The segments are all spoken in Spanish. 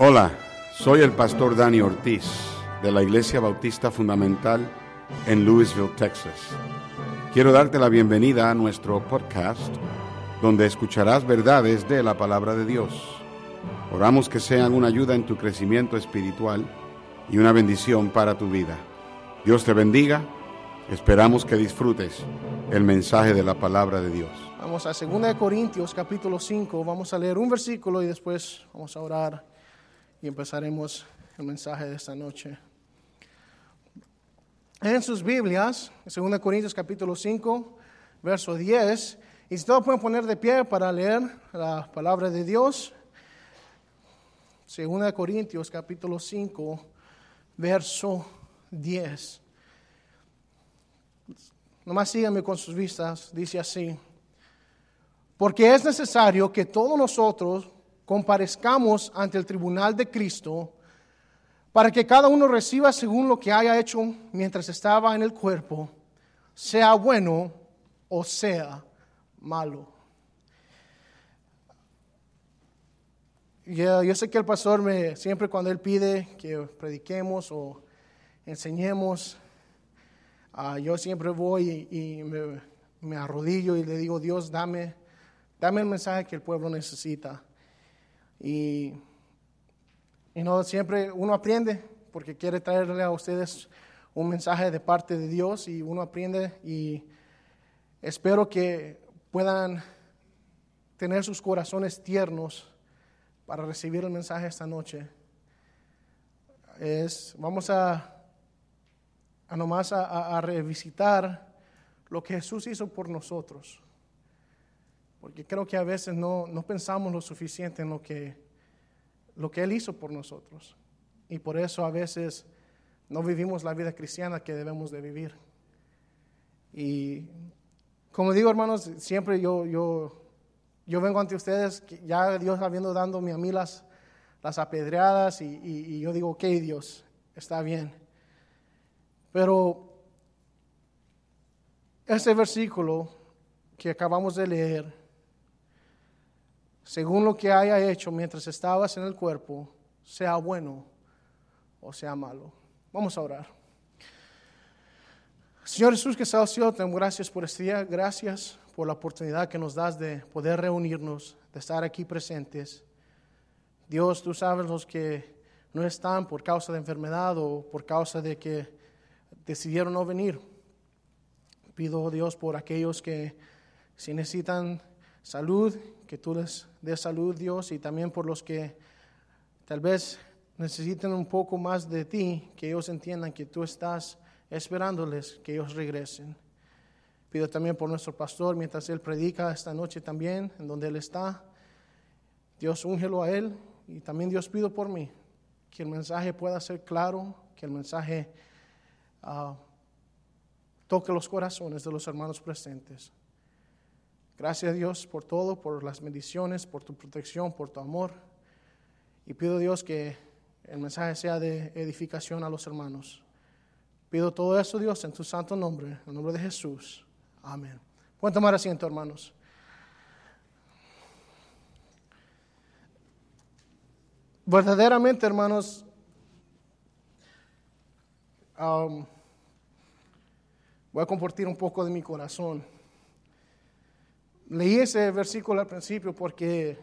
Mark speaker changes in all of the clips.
Speaker 1: Hola, soy el pastor Dani Ortiz de la Iglesia Bautista Fundamental en Louisville, Texas. Quiero darte la bienvenida a nuestro podcast donde escucharás verdades de la palabra de Dios. Oramos que sean una ayuda en tu crecimiento espiritual y una bendición para tu vida. Dios te bendiga. Esperamos que disfrutes el mensaje de la palabra de Dios.
Speaker 2: Vamos a 2 Corintios capítulo 5, vamos a leer un versículo y después vamos a orar y empezaremos el mensaje de esta noche. En sus Biblias, 2 Corintios capítulo 5, verso 10, y si todos pueden poner de pie para leer la palabra de Dios, 2 Corintios capítulo 5, verso 10. Nomás síganme con sus vistas, dice así. Porque es necesario que todos nosotros comparezcamos ante el tribunal de Cristo para que cada uno reciba según lo que haya hecho mientras estaba en el cuerpo, sea bueno o sea malo. Yo, sé que el pastor me, siempre cuando él pide que prediquemos o enseñemos, ah, yo siempre voy y, me, me arrodillo y le digo, Dios, dame, dame el mensaje que el pueblo necesita. Y, y no siempre uno aprende porque quiere traerle a ustedes un mensaje de parte de Dios y uno aprende y espero que puedan tener sus corazones tiernos para recibir el mensaje esta noche. Es, vamos a, a nomás a, a revisitar lo que Jesús hizo por nosotros. Porque creo que a veces no, no pensamos lo suficiente en lo que, lo que Él hizo por nosotros. Y por eso a veces no vivimos la vida cristiana que debemos de vivir. Y como digo, hermanos, siempre yo, yo, yo vengo ante ustedes, ya Dios habiendo dado a mí las, las apedreadas, y, y, y yo digo, ok, Dios, está bien. Pero ese versículo que acabamos de leer, según lo que haya hecho mientras estabas en el cuerpo, sea bueno o sea malo. Vamos a orar. Señor Jesús que está al cielo, te gracias por este día, gracias por la oportunidad que nos das de poder reunirnos, de estar aquí presentes. Dios, tú sabes los que no están por causa de enfermedad o por causa de que decidieron no venir. Pido, Dios, por aquellos que si necesitan salud, que tú les des salud, Dios, y también por los que tal vez necesiten un poco más de ti, que ellos entiendan que tú estás esperándoles que ellos regresen. Pido también por nuestro pastor, mientras él predica esta noche también, en donde él está. Dios, úngelo a él y también Dios pido por mí, que el mensaje pueda ser claro, que el mensaje uh, toque los corazones de los hermanos presentes. Gracias Dios por todo, por las bendiciones, por tu protección, por tu amor. Y pido Dios que el mensaje sea de edificación a los hermanos. Pido todo eso Dios en tu santo nombre, en el nombre de Jesús. Amén. Pueden tomar asiento hermanos. Verdaderamente hermanos, um, voy a compartir un poco de mi corazón. Leí ese versículo al principio porque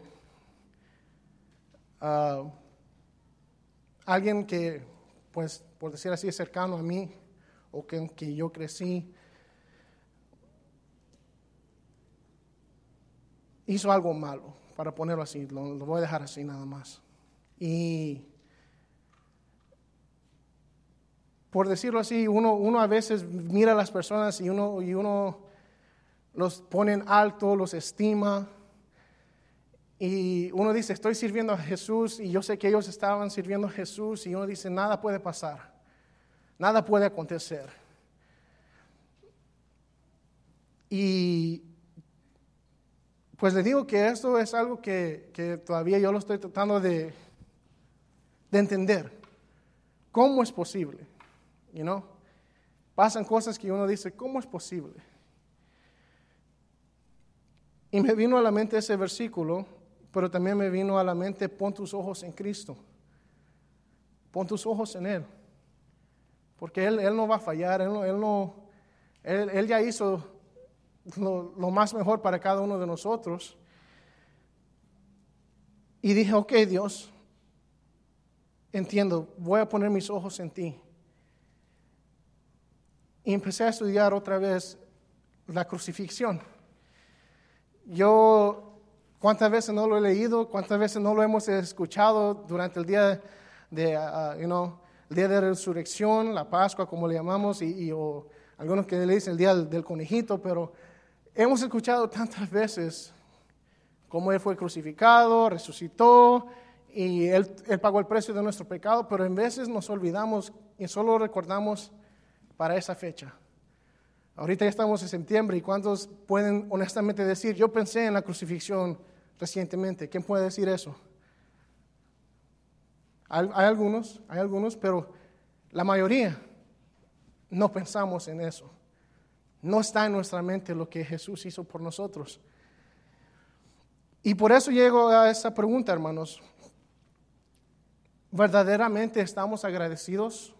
Speaker 2: uh, alguien que, pues, por decir así, es cercano a mí o que, que yo crecí, hizo algo malo, para ponerlo así, lo, lo voy a dejar así nada más. Y por decirlo así, uno, uno a veces mira a las personas y uno, y uno los pone en alto, los estima. Y uno dice, estoy sirviendo a Jesús y yo sé que ellos estaban sirviendo a Jesús y uno dice, nada puede pasar, nada puede acontecer. Y pues le digo que esto es algo que, que todavía yo lo estoy tratando de, de entender. ¿Cómo es posible? You know? Pasan cosas que uno dice, ¿cómo es posible? Y me vino a la mente ese versículo, pero también me vino a la mente, pon tus ojos en Cristo. Pon tus ojos en Él. Porque Él, él no va a fallar, Él, no, él, no, él, él ya hizo lo, lo, más mejor para cada uno de nosotros. Y dije, ok Dios, entiendo, voy a poner mis ojos en ti. Y empecé a estudiar otra vez la crucifixión. Yo, ¿cuántas veces no lo he leído? ¿Cuántas veces no lo hemos escuchado durante el día de, uh, you know, el día de resurrección, la Pascua, como le llamamos, y, o algunos que le dicen el día del, del conejito, pero hemos escuchado tantas veces cómo Él fue crucificado, resucitó, y él, él, pagó el precio de nuestro pecado, pero en veces nos olvidamos y solo recordamos para esa fecha. Ahorita ya estamos en septiembre y ¿cuántos pueden honestamente decir, yo pensé en la crucifixión recientemente? ¿Quién puede decir eso? Hay, algunos, hay algunos, pero la mayoría no pensamos en eso. No está en nuestra mente lo que Jesús hizo por nosotros. Y por eso llego a esa pregunta, hermanos. ¿Verdaderamente estamos agradecidos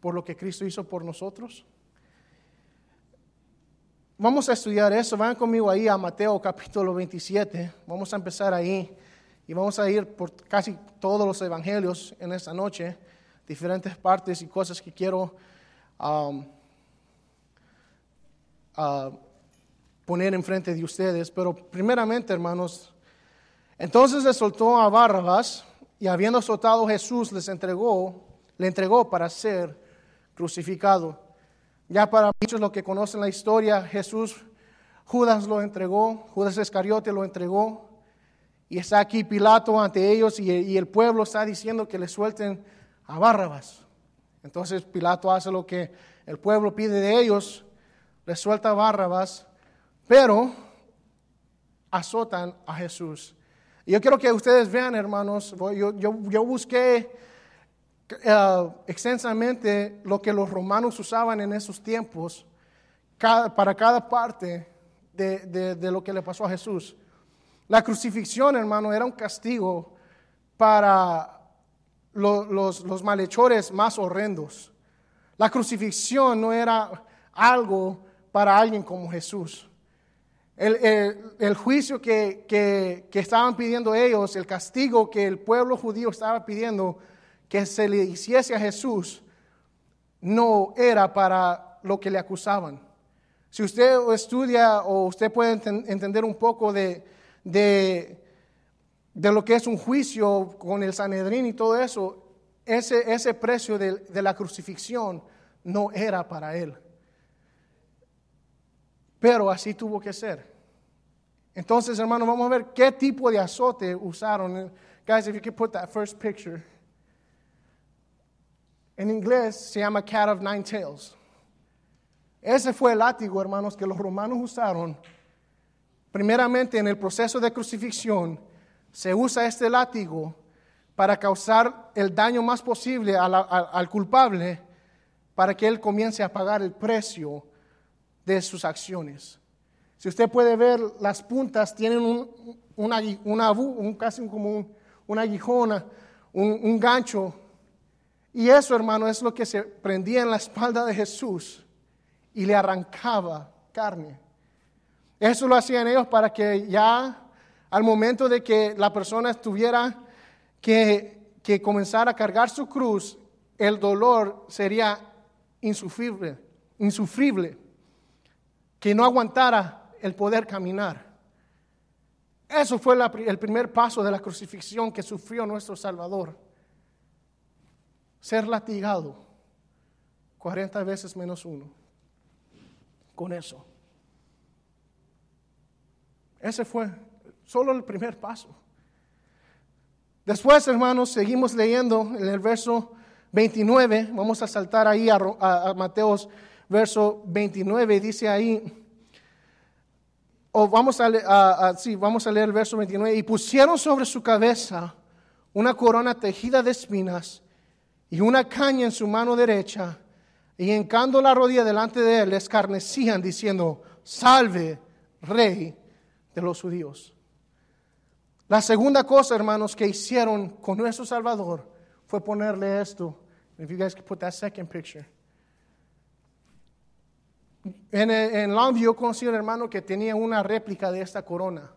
Speaker 2: por lo que Cristo hizo por nosotros? Vamos a estudiar eso. Vayan conmigo ahí a Mateo capítulo 27. Vamos a empezar ahí y vamos a ir por casi todos los evangelios en esta noche, diferentes partes y cosas que quiero um, uh, poner enfrente de ustedes. Pero primeramente, hermanos, entonces le soltó a Barrabás y habiendo soltado Jesús les entregó, le entregó para ser crucificado. Ya para muchos los que conocen la historia, Jesús, Judas lo entregó, Judas Iscariote lo entregó, y está aquí Pilato ante ellos y, el pueblo está diciendo que le suelten a Barrabas. Entonces Pilato hace lo que el pueblo pide de ellos, le suelta a Barrabas, pero azotan a Jesús. Y yo quiero que ustedes vean, hermanos, yo, yo busqué uh, extensamente lo que los romanos usaban en esos tiempos para cada parte de, de, lo que le pasó a Jesús. La crucifixión, hermano, era un castigo para lo, los, los malhechores más horrendos. La crucifixión no era algo para alguien como Jesús. El, el, el juicio que, que, que, estaban pidiendo ellos, el castigo que el pueblo judío estaba pidiendo que se le hiciese a Jesús, no era para lo que le acusaban. Si usted estudia o usted puede ent entender un poco de, de, de, lo que es un juicio con el Sanedrín y todo eso, ese, ese precio de, de la crucifixión no era para él. Pero así tuvo que ser. Entonces, hermanos, vamos a ver qué tipo de azote usaron. Guys, if you could put that first picture. En inglés se llama cat of nine tails. Ese fue el látigo, hermanos, que los romanos usaron. Primeramente, en el proceso de crucifixión, se usa este látigo para causar el daño más posible a la, a, al culpable para que él comience a pagar el precio de sus acciones. Si usted puede ver, las puntas tienen un, una, una, un, casi como un, una aguijona, un, un gancho. Y eso, hermano, es lo que se prendía en la espalda de Jesús y le arrancaba carne. Eso lo hacían ellos para que ya al momento de que la persona tuviera que, que comenzar a cargar su cruz, el dolor sería insufrible, insufrible que no aguantara el poder caminar. Eso fue el primer paso de la crucifixión que sufrió nuestro Salvador. Ser latigado 40 veces menos uno. Con eso. Ese fue solo el primer paso. Después, hermanos, seguimos leyendo en el verso 29. Vamos a saltar ahí a, Mateos verso 29, dice ahí, o vamos a, sí, vamos a leer el verso 29, y pusieron sobre su cabeza una corona tejida de espinas y una caña en su mano derecha, y encando la rodilla delante de él, escarnecían diciendo, salve, rey de los judíos. La segunda cosa, hermanos, que hicieron con nuestro Salvador fue ponerle esto. If you guys could put that second picture. En, en Longview conocí un hermano que tenía una réplica de esta corona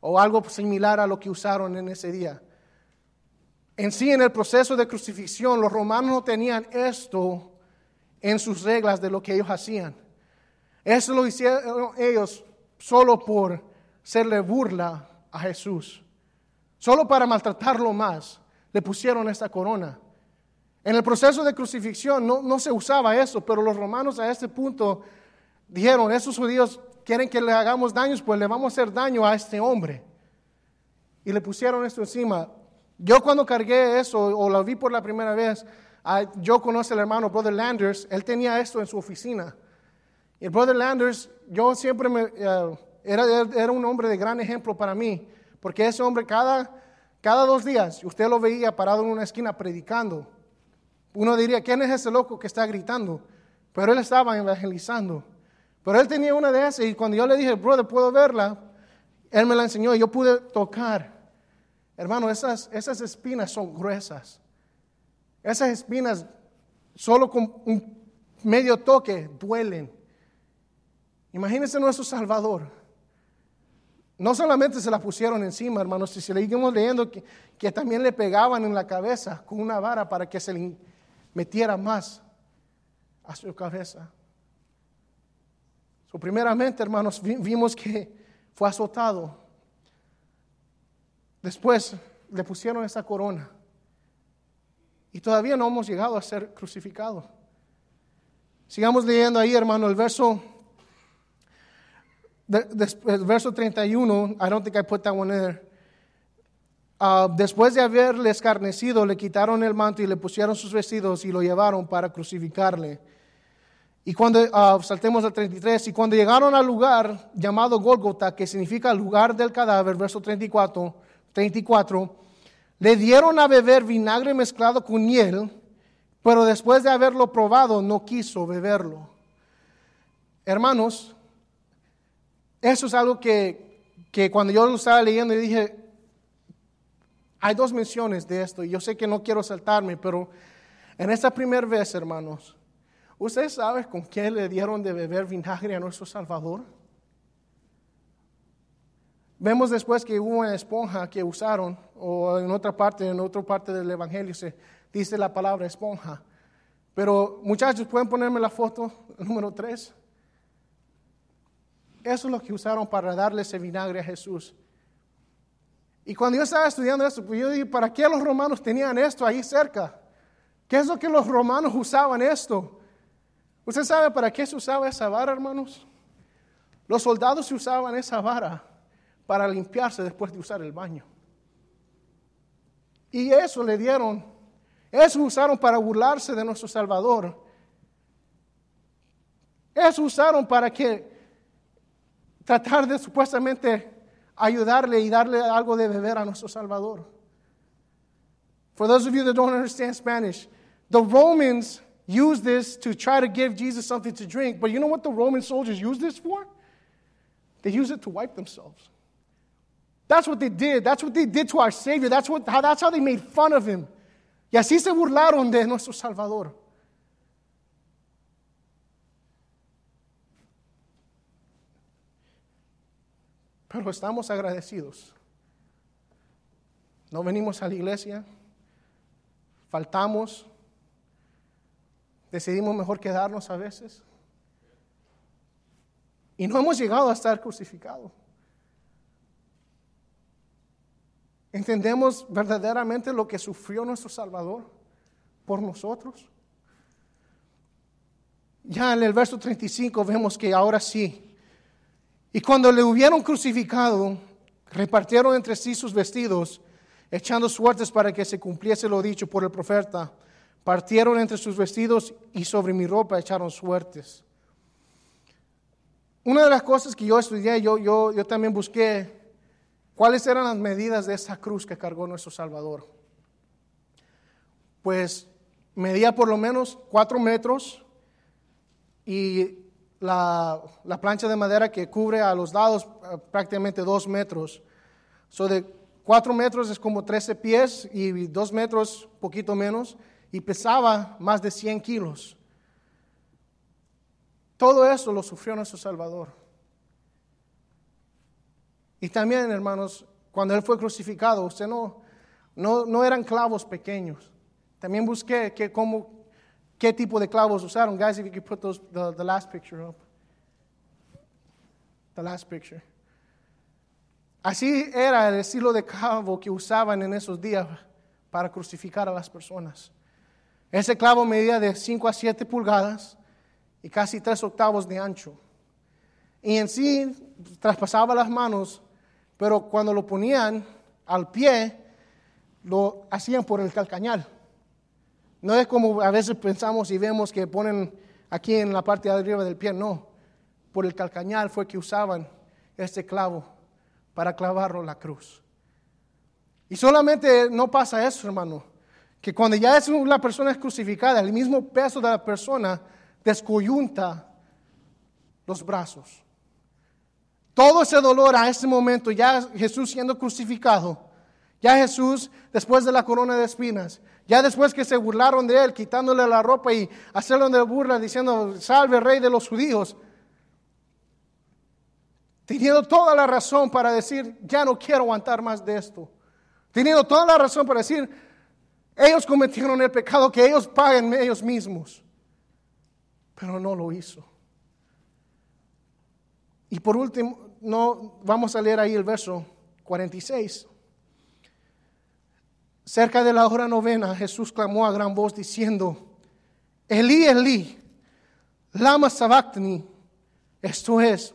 Speaker 2: o algo similar a lo que usaron en ese día. En sí, en el proceso de crucifixión, los romanos no tenían esto en sus reglas de lo que ellos hacían. Eso lo hicieron ellos solo por serle burla a Jesús. Solo para maltratarlo más, le pusieron esta corona. En el proceso de crucifixión no, no, se usaba eso, pero los romanos a este punto dijeron, esos judíos quieren que le hagamos daños, pues le vamos a hacer daño a este hombre. Y le pusieron esto encima. Yo cuando cargué eso o lo vi por la primera vez, yo conozco al hermano Brother Landers, él tenía esto en su oficina. Y el Brother Landers, yo siempre me, eh, era, era un hombre de gran ejemplo para mí, porque ese hombre cada, cada dos días, usted lo veía parado en una esquina predicando. Uno diría, ¿quién es ese loco que está gritando? Pero él estaba evangelizando. Pero él tenía una de esas y cuando yo le dije, brother, ¿puedo verla? Él me la enseñó y yo pude tocar. Hermano, esas, esas espinas son gruesas. Esas espinas, solo con un medio toque, duelen. Imagínense nuestro Salvador. No solamente se la pusieron encima, hermanos, si seguimos leyendo que, que también le pegaban en la cabeza con una vara para que se le metiera más a su cabeza. So, primeramente, hermanos, vimos que fue azotado. Después le pusieron esa corona. Y todavía no hemos llegado a ser crucificados. Sigamos leyendo ahí, hermano, el verso, el verso 31. I don't think I put that one there. Uh, después de haberle escarnecido, le quitaron el manto y le pusieron sus vestidos y lo llevaron para crucificarle. Y cuando, uh, saltemos al 33, y cuando llegaron al lugar llamado Golgota, que significa lugar del cadáver, verso 34, 34, le dieron a beber vinagre mezclado con miel, pero después de haberlo probado no quiso beberlo. Hermanos, eso es algo que, que cuando yo lo estaba leyendo dije, hay dos menciones de esto y yo sé que no quiero saltarme, pero en esta primera vez, hermanos, ¿usted sabe con qué le dieron de beber vinagre a nuestro Salvador? Vemos después que hubo una esponja que usaron, o en otra parte, en otra parte del Evangelio se dice la palabra esponja. Pero muchachos, ¿pueden ponerme la foto número 3? Eso es lo que usaron para darle ese vinagre a Jesús. Y cuando yo estaba estudiando esto, pues yo dije, ¿para qué los romanos tenían esto ahí cerca? ¿Qué es lo que los romanos usaban esto? ¿Usted sabe para qué se usaba esa vara, hermanos? Los soldados usaban esa vara para limpiarse después de usar el baño. Y eso le dieron, eso usaron para burlarse de nuestro Salvador. Eso usaron para que tratar de supuestamente ayudarle y darle algo de beber a nuestro Salvador. For those of you that don't understand Spanish, the Romans used this to try to give Jesus something to drink, but you know what the Roman soldiers used this for? They used it to wipe themselves. That's what they did. That's what they did to our Savior. That's, what, how, that's how they made fun of him. Y así se burlaron de nuestro Salvador. Pero estamos agradecidos. No venimos a la iglesia, faltamos, decidimos mejor quedarnos a veces. Y no hemos llegado a estar crucificados. ¿Entendemos verdaderamente lo que sufrió nuestro Salvador por nosotros? Ya en el verso 35 vemos que ahora sí, y cuando le hubieron crucificado, repartieron entre sí sus vestidos, echando suertes para que se cumpliese lo dicho por el profeta. Partieron entre sus vestidos y sobre mi ropa echaron suertes. Una de las cosas que yo estudié, yo, yo, yo también busqué cuáles eran las medidas de esa cruz que cargó nuestro Salvador. Pues medía por lo menos cuatro metros y la, plancha de madera que cubre a los lados eh, prácticamente dos metros. So de cuatro metros es como 13 pies y dos metros, poquito menos, y pesaba más de 100 kilos. Todo eso lo sufrió nuestro Salvador. Y también, hermanos, cuando Él fue crucificado, usted no, no, no eran clavos pequeños. También busqué que, cómo, qué tipo de clavos usaron. Guys, if you could put those, the, the last picture up. The last picture. Así era el estilo de clavo que usaban en esos días para crucificar a las personas. Ese clavo medía de 5 a 7 pulgadas y casi 3 octavos de ancho. Y en sí traspasaba las manos, pero cuando lo ponían al pie, lo hacían por el calcañal. No es como a veces pensamos y vemos que ponen aquí en la parte de arriba del pie, no. Por el calcañal fue que usaban este clavo para clavarlo en la cruz. Y solamente no pasa eso, hermano, que cuando ya es la persona es crucificada, el mismo peso de la persona descoyunta los brazos. Todo ese dolor a ese momento, ya Jesús siendo crucificado, ya Jesús después de la corona de espinas, ya después que se burlaron de él, quitándole la ropa y hacerle de burla, diciendo, salve rey de los judíos, teniendo toda la razón para decir, ya no quiero aguantar más de esto, teniendo toda la razón para decir, ellos cometieron el pecado, que ellos paguen ellos mismos, pero no lo hizo. Y por último, no, vamos a leer ahí el verso 46. Cerca de la hora novena, Jesús clamó a gran voz diciendo, Elí, Elí, lama sabactani, esto es,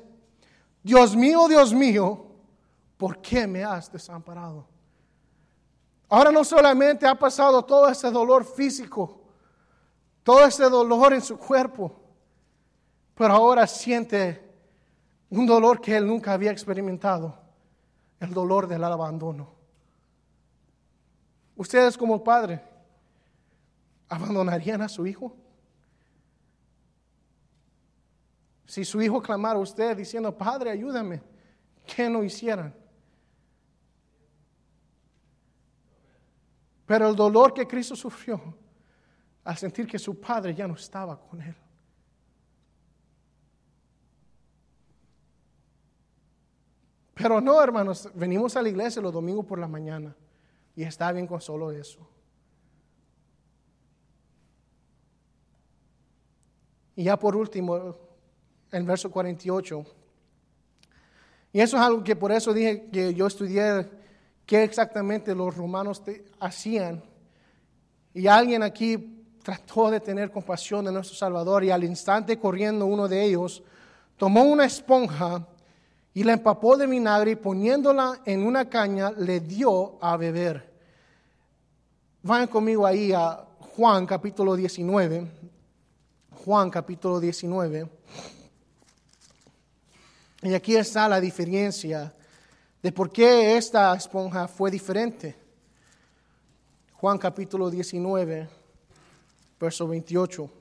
Speaker 2: Dios mío, Dios mío, ¿por qué me has desamparado? Ahora no solamente ha pasado todo ese dolor físico, todo ese dolor en su cuerpo, pero ahora siente un dolor que él nunca había experimentado, el dolor del abandono. Ustedes como padre, ¿abandonarían a su hijo? Si su hijo clamara a usted diciendo, Padre, ayúdame, ¿qué no hicieran? Pero el dolor que Cristo sufrió al sentir que su padre ya no estaba con él. Pero no, hermanos, venimos a la iglesia los domingos por la mañana. Y está bien con solo eso. Y ya por último, el verso 48. Y eso es algo que por eso dije que yo estudié qué exactamente los romanos hacían. Y alguien aquí trató de tener compasión de nuestro Salvador y al instante corriendo uno de ellos, tomó una esponja y la empapó de vinagre y poniéndola en una caña le dio a beber. Vayan conmigo ahí a Juan capítulo 19. Juan capítulo 19. Y aquí está la diferencia de por qué esta esponja fue diferente. Juan capítulo 19, verso 28.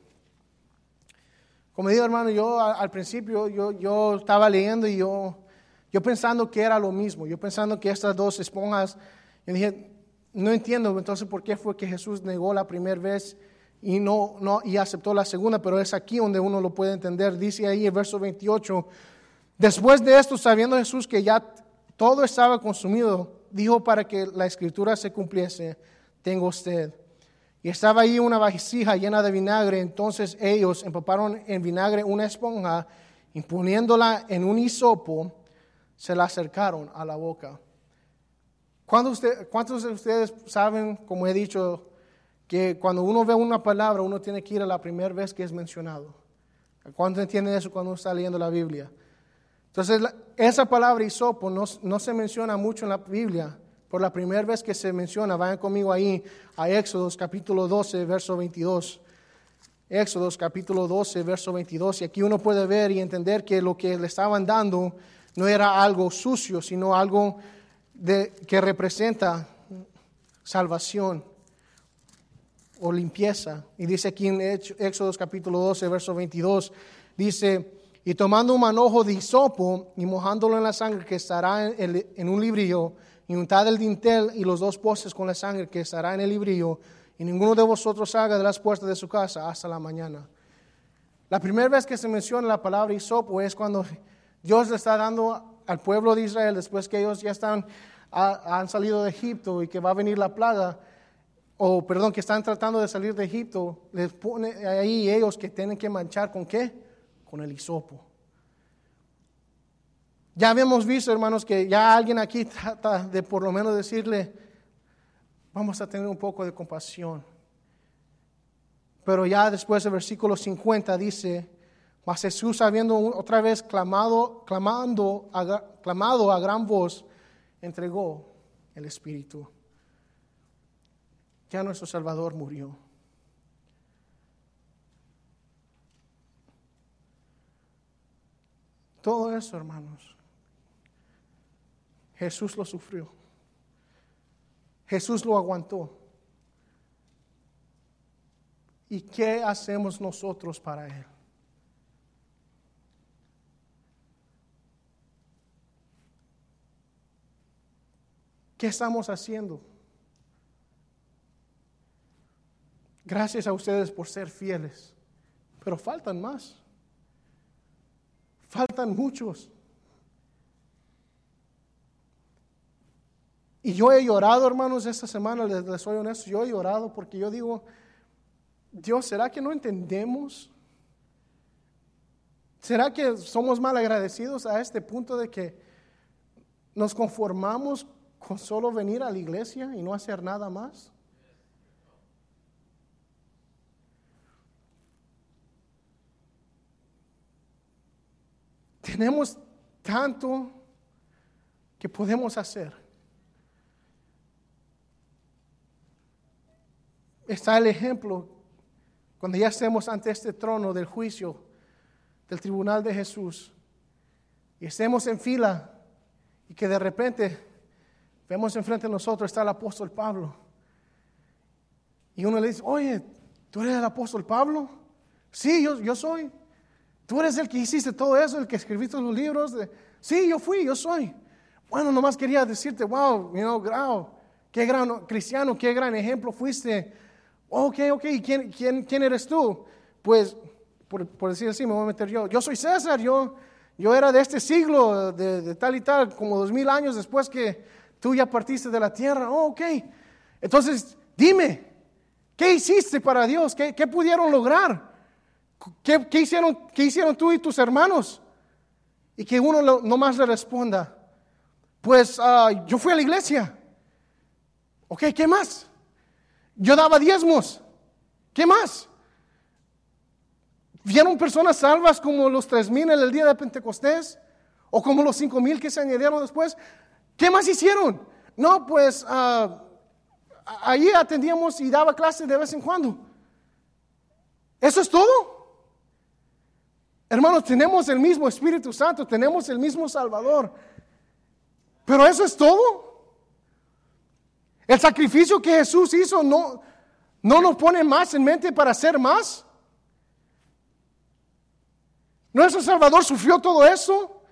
Speaker 2: Como digo, hermano, yo al principio yo, yo estaba leyendo y yo, yo pensando que era lo mismo, yo pensando que estas dos esponjas, yo dije, no entiendo entonces por qué fue que Jesús negó la primera vez y no, no y aceptó la segunda, pero es aquí donde uno lo puede entender. Dice ahí el verso 28, después de esto, sabiendo Jesús que ya todo estaba consumido, dijo para que la escritura se cumpliese, tengo usted. Y estaba ahí una vasija llena de vinagre. Entonces ellos empaparon en vinagre una esponja, imponiéndola en un hisopo, se la acercaron a la boca. ¿Cuántos de ustedes saben, como he dicho, que cuando uno ve una palabra, uno tiene que ir a la primera vez que es mencionado? ¿Cuántos entienden eso cuando uno está leyendo la Biblia? Entonces, esa palabra hisopo no se menciona mucho en la Biblia, por la primera vez que se menciona, vayan conmigo ahí a Éxodos capítulo 12, verso 22. Éxodos capítulo 12, verso 22. Y aquí uno puede ver y entender que lo que le estaban dando no era algo sucio, sino algo de, que representa salvación o limpieza. Y dice aquí en Éxodos capítulo 12, verso 22, dice, y tomando un manojo de hisopo y mojándolo en la sangre que estará en, en un librillo, y untad el dintel y los dos postes con la sangre que estará en el librillo, y ninguno de vosotros salga de las puertas de su casa hasta la mañana. La primera vez que se menciona la palabra hisopo es cuando Dios le está dando al pueblo de Israel, después que ellos ya están, han salido de Egipto y que va a venir la plaga, o perdón, que están tratando de salir de Egipto, les pone ahí ellos que tienen que manchar con qué? Con el hisopo. Ya habíamos visto, hermanos, que ya alguien aquí trata de por lo menos decirle, vamos a tener un poco de compasión. Pero ya después del versículo 50 dice, mas Jesús habiendo otra vez clamado, clamando, clamado a gran voz, entregó el Espíritu. Ya nuestro Salvador murió. Todo eso, hermanos, Jesús lo sufrió. Jesús lo aguantó. ¿Y qué hacemos nosotros para Él? ¿Qué estamos haciendo? Gracias a ustedes por ser fieles, pero faltan más. Faltan muchos. Y yo he llorado, hermanos, esta semana, les, soy honesto, yo he llorado porque yo digo, Dios, ¿será que no entendemos? ¿Será que somos mal agradecidos a este punto de que nos conformamos con solo venir a la iglesia y no hacer nada más? Tenemos tanto que podemos hacer. Está el ejemplo cuando ya estemos ante este trono del juicio del tribunal de Jesús y estemos en fila y que de repente vemos enfrente de nosotros está el apóstol Pablo. Y uno le dice, oye, ¿tú eres el apóstol Pablo? Sí, yo, yo soy. Tú eres el que hiciste todo eso, el que escribiste los libros. De... Sí, yo fui, yo soy. Bueno, nomás quería decirte, wow, you know, wow, qué gran cristiano, qué gran ejemplo fuiste. Ok, ok, ¿quién, quién, quién eres tú? Pues, por, decir así, me voy a meter yo. Yo soy César, yo, yo era de este siglo, de, de, tal y tal, como dos mil años después que tú ya partiste de la tierra. Oh, ok. Entonces, dime, ¿qué hiciste para Dios? ¿Qué, qué pudieron lograr? ¿Qué, hicieron, ¿Qué hicieron tú y tus hermanos? Y que uno no nomás le responda, pues ah, yo fui a la iglesia. Ok, ¿qué más? Yo daba diezmos. ¿Qué más? ¿Vieron personas salvas como los tres mil en el día de Pentecostés? ¿O como los cinco mil que se añadieron después? ¿Qué más hicieron? No, pues uh, ahí atendíamos y daba clases de vez en cuando. ¿Eso es todo? Hermanos, tenemos el mismo Espíritu Santo, tenemos el mismo Salvador. Pero eso es todo. El sacrificio que Jesús hizo no, no nos pone más en mente para hacer más. Nuestro Salvador sufrió todo eso,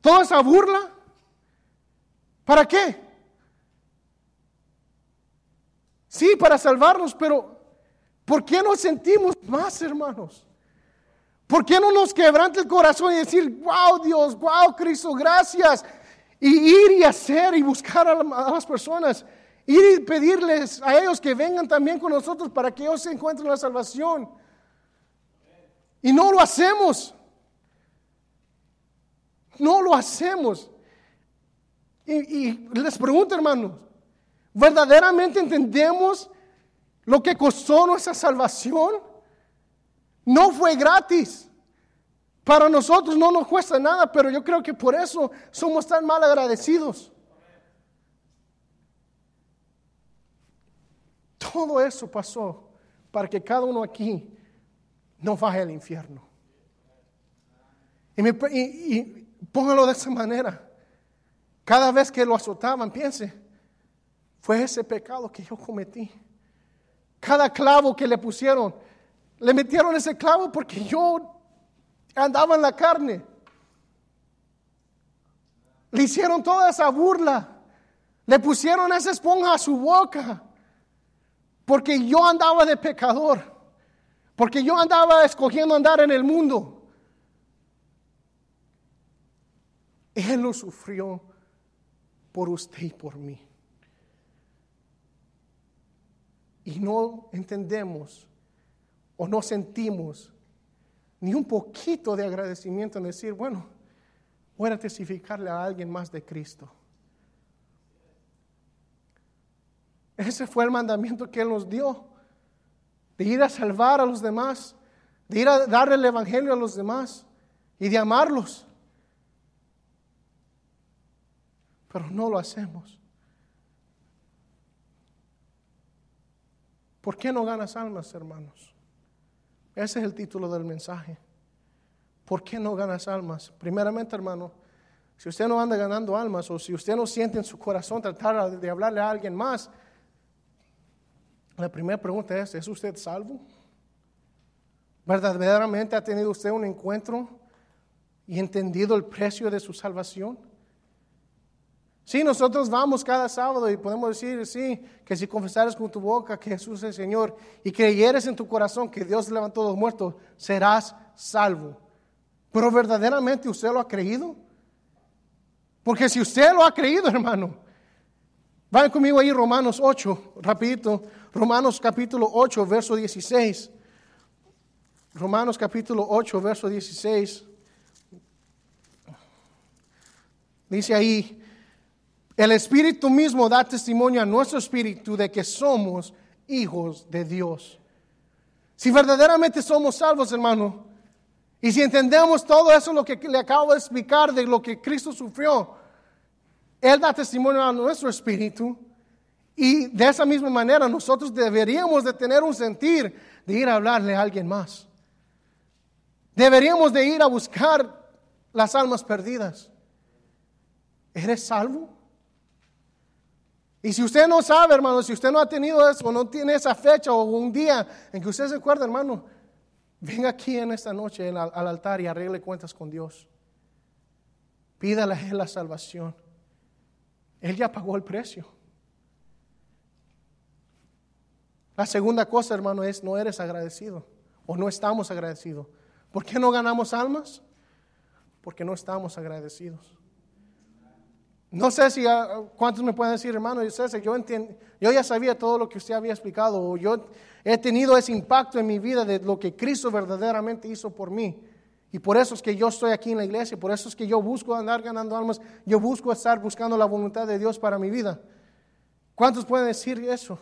Speaker 2: toda esa burla. ¿Para qué? Sí, para salvarnos, pero ¿por qué nos sentimos más, hermanos? ¿Por qué no nos quebrante el corazón y decir, wow Dios, wow Cristo, gracias? Y ir y hacer y buscar a, las personas. Ir y pedirles a ellos que vengan también con nosotros para que ellos se encuentren la salvación. Y no lo hacemos. No lo hacemos. Y, y les pregunto, hermanos, ¿verdaderamente entendemos lo que costó nuestra salvación? No fue gratis. Para nosotros no nos cuesta nada, pero yo creo que por eso somos tan mal agradecidos. Todo eso pasó para que cada uno aquí no vaya al infierno. Y, póngalo de esa manera. Cada vez que lo azotaban, piense, fue ese pecado que yo cometí. Cada clavo que le pusieron, le metieron ese clavo porque yo andaba en la carne. Le hicieron toda esa burla. Le pusieron esa esponja a su boca porque yo andaba de pecador, porque yo andaba escogiendo andar en el mundo. Él lo sufrió por usted y por mí. Y no entendemos o no sentimos ni un poquito de agradecimiento en decir, bueno, voy a testificarle a alguien más de Cristo. Ese fue el mandamiento que Él nos dio, de ir a salvar a los demás, de ir a darle el Evangelio a los demás y de amarlos. Pero no lo hacemos. ¿Por qué no ganas almas, hermanos? Ese es el título del mensaje. ¿Por qué no ganas almas? Primeramente, hermano, si usted no anda ganando almas o si usted no siente en su corazón tratar de hablarle a alguien más, la primera pregunta es, ¿es usted salvo? ¿Verdaderamente ha tenido usted un encuentro y entendido el precio de su salvación? Sí, nosotros vamos cada sábado y podemos decir, sí, que si confesares con tu boca que Jesús es el Señor y creyeres en tu corazón que Dios levantó a los muertos, serás salvo. Pero verdaderamente usted lo ha creído. Porque si usted lo ha creído, hermano, vayan conmigo ahí Romanos 8, rapidito. Romanos capítulo 8, verso 16. Romanos capítulo 8, verso 16. Dice ahí, el Espíritu mismo da testimonio a nuestro espíritu de que somos hijos de Dios. Si verdaderamente somos salvos, hermano, y si entendemos todo eso, lo que le acabo de explicar de lo que Cristo sufrió, Él da testimonio a nuestro espíritu y de esa misma manera nosotros deberíamos de tener un sentir de ir a hablarle a alguien más. Deberíamos de ir a buscar las almas perdidas. ¿Eres salvo? Y si usted no sabe, hermano, si usted no ha tenido eso, no tiene esa fecha o un día en que usted se acuerda, hermano, venga aquí en esta noche al, al altar y arregle cuentas con Dios. Pídale a Él la salvación. Él ya pagó el precio. La segunda cosa, hermano, es no eres agradecido o no estamos agradecidos. ¿Por qué no ganamos almas? Porque no estamos agradecidos. No sé si ah, cuántos me pueden decir, hermano, yo, sé, yo, yo ya sabía todo lo que usted había explicado, o yo he tenido ese impacto en mi vida de lo que Cristo verdaderamente hizo por mí. Y por eso es que yo estoy aquí en la iglesia, por eso es que yo busco andar ganando almas, yo busco estar buscando la voluntad de Dios para mi vida. ¿Cuántos pueden decir eso?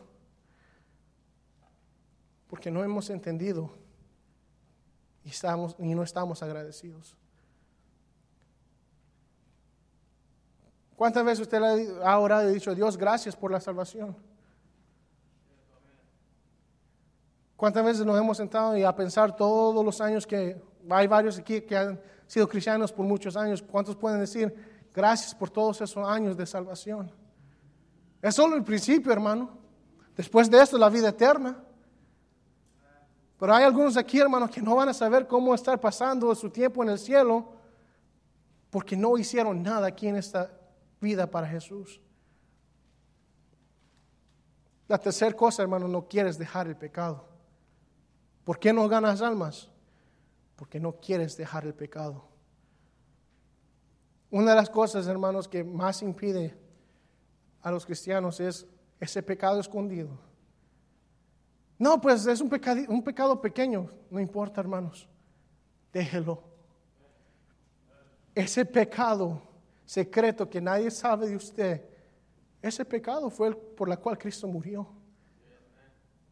Speaker 2: Porque no hemos entendido y, estamos, y no estamos agradecidos. ¿Cuántas veces usted ha orado y dicho, Dios, gracias por la salvación? ¿Cuántas veces nos hemos sentado y a pensar todos los años que hay varios aquí que han sido cristianos por muchos años? ¿Cuántos pueden decir, gracias por todos esos años de salvación? Es solo el principio, hermano. Después de esto, la vida eterna. Pero hay algunos aquí, hermanos, que no van a saber cómo estar pasando su tiempo en el cielo porque no hicieron nada aquí en esta vida para Jesús. La tercera cosa, hermano, no quieres dejar el pecado. ¿Por qué no ganas almas? Porque no quieres dejar el pecado. Una de las cosas, hermanos, que más impide a los cristianos es ese pecado escondido no, pues es un pecado, un pecado pequeño. No importa, hermanos. Déjelo. Ese pecado secreto que nadie sabe de usted, ese pecado fue el por el cual Cristo murió.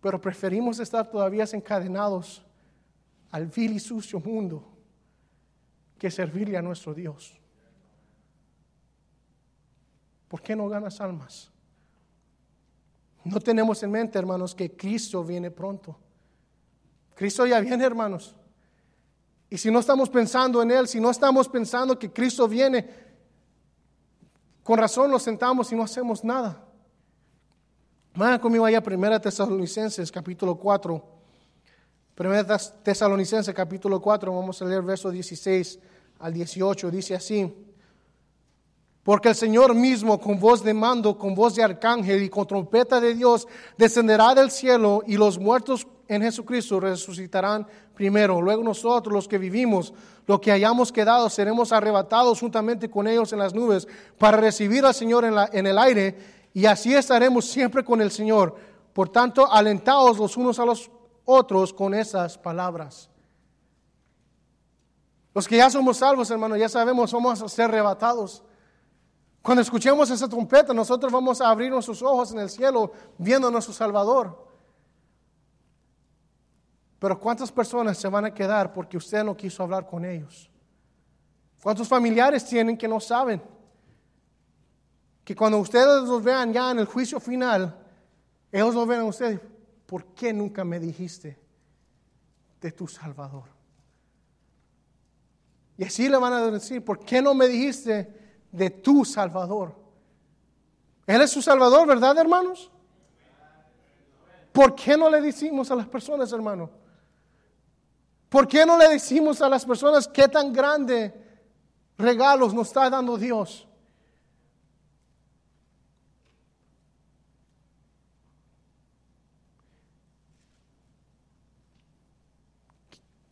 Speaker 2: Pero preferimos estar todavía encadenados al vil y sucio mundo que servirle a nuestro Dios. ¿Por qué no ganas almas? No tenemos en mente, hermanos, que Cristo viene pronto. Cristo ya viene, hermanos. Y si no estamos pensando en Él, si no estamos pensando que Cristo viene, con razón nos sentamos y no hacemos nada. Vayan conmigo allá, Primera Tesalonicenses, capítulo 4. Primera Tesalonicenses, capítulo 4, vamos a leer versos 16 al 18. Dice así. Porque el Señor mismo, con voz de mando, con voz de arcángel y con trompeta de Dios, descenderá del cielo y los muertos en Jesucristo resucitarán primero. Luego nosotros, los que vivimos, los que hayamos quedado, seremos arrebatados juntamente con ellos en las nubes para recibir al Señor en, la, en el aire y así estaremos siempre con el Señor. Por tanto, alentados los unos a los otros con esas palabras. Los que ya somos salvos, hermanos, ya sabemos, vamos a ser arrebatados. Cuando escuchemos esa trompeta, nosotros vamos a abrir nuestros ojos en el cielo viendo a nuestro Salvador. Pero ¿cuántas personas se van a quedar porque usted no quiso hablar con ellos? ¿Cuántos familiares tienen que no saben? Que cuando ustedes los vean ya en el juicio final, ellos lo ven a ustedes. ¿Por qué nunca me dijiste de tu Salvador? Y así le van a decir, ¿por qué no me dijiste de tu Salvador. Él es su Salvador, ¿verdad, hermanos? ¿Por qué no le decimos a las personas, hermano? ¿Por qué no le decimos a las personas qué tan grande regalos nos está dando Dios?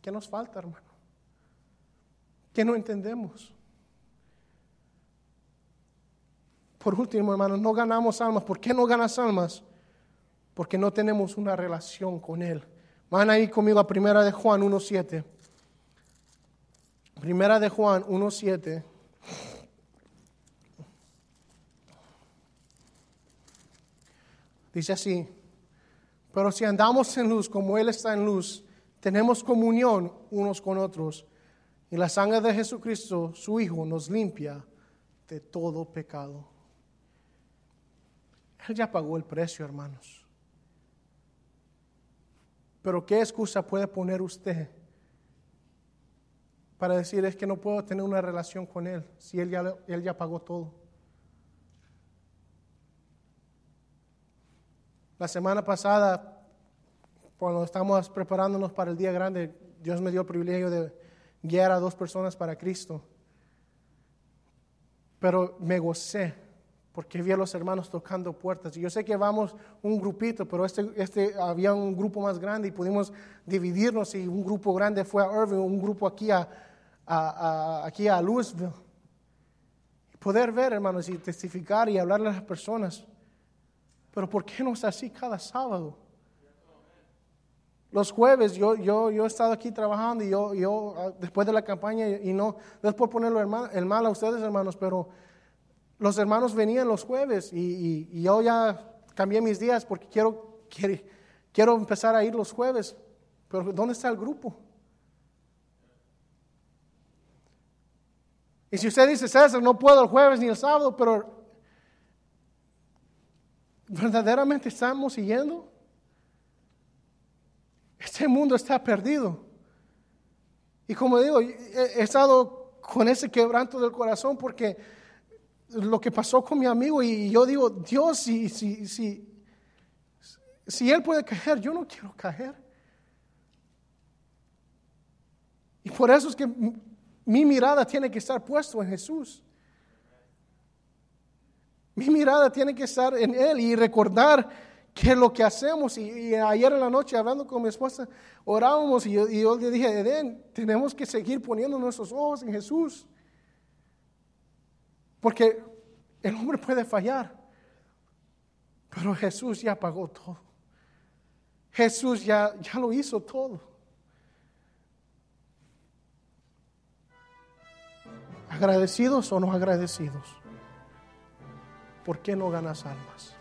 Speaker 2: ¿Qué nos falta, hermano? ¿Qué no entendemos? Por último, hermanos, no ganamos almas. ¿Por qué no ganas almas? Porque no tenemos una relación con Él. Van ahí conmigo a Primera de Juan 1.7. Primera de Juan 1.7. Dice así, pero si andamos en luz como Él está en luz, tenemos comunión unos con otros, y la sangre de Jesucristo, su Hijo, nos limpia de todo pecado. Él ya pagó el precio, hermanos. Pero ¿qué excusa puede poner usted para decir es que no puedo tener una relación con Él si Él ya, él ya pagó todo? La semana pasada, cuando estamos preparándonos para el día grande, Dios me dio el privilegio de guiar a dos personas para Cristo. Pero me gocé porque vi a los hermanos tocando puertas. Yo sé que vamos un grupito, pero este, este había un grupo más grande y pudimos dividirnos y un grupo grande fue a Irving, un grupo aquí a, aquí a Louisville. Poder ver, hermanos, y testificar y hablarle a las personas. Pero ¿por qué no es así cada sábado? Los jueves yo, yo, yo he estado aquí trabajando y yo, yo ah, después de la campaña y no, no es por ponerlo el mal a ustedes, hermanos, pero los hermanos venían los jueves y, yo ya cambié mis días porque quiero, quiero, empezar a ir los jueves. Pero ¿dónde está el grupo? Y si usted dice, César, no puedo el jueves ni el sábado, pero verdaderamente estamos siguiendo. Este mundo está perdido. Y como digo, he estado con ese quebranto del corazón porque lo que pasó con mi amigo y yo digo, Dios, si, si, si, si Él puede caer, yo no quiero caer. Y por eso es que mi mirada tiene que estar puesta en Jesús. Mi mirada tiene que estar en Él y recordar que lo que hacemos. Y, ayer en la noche, hablando con mi esposa, orábamos y yo, y yo le dije, Edén, tenemos que seguir poniendo nuestros ojos en Jesús. Porque el hombre puede fallar, pero Jesús ya pagó todo. Jesús ya, ya lo hizo todo. Agradecidos o no agradecidos. ¿Por qué no ganas almas?